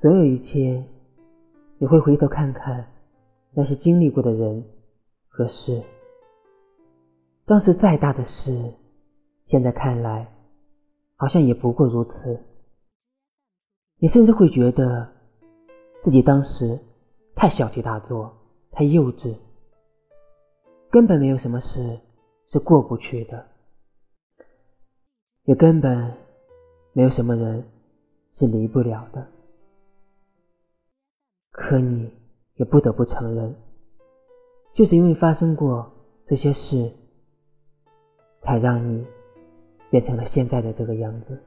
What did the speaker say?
总有一天，你会回头看看那些经历过的人和事，当时再大的事，现在看来好像也不过如此。你甚至会觉得自己当时太小题大做，太幼稚，根本没有什么事是过不去的，也根本没有什么人是离不了的。可你也不得不承认，就是因为发生过这些事，才让你变成了现在的这个样子。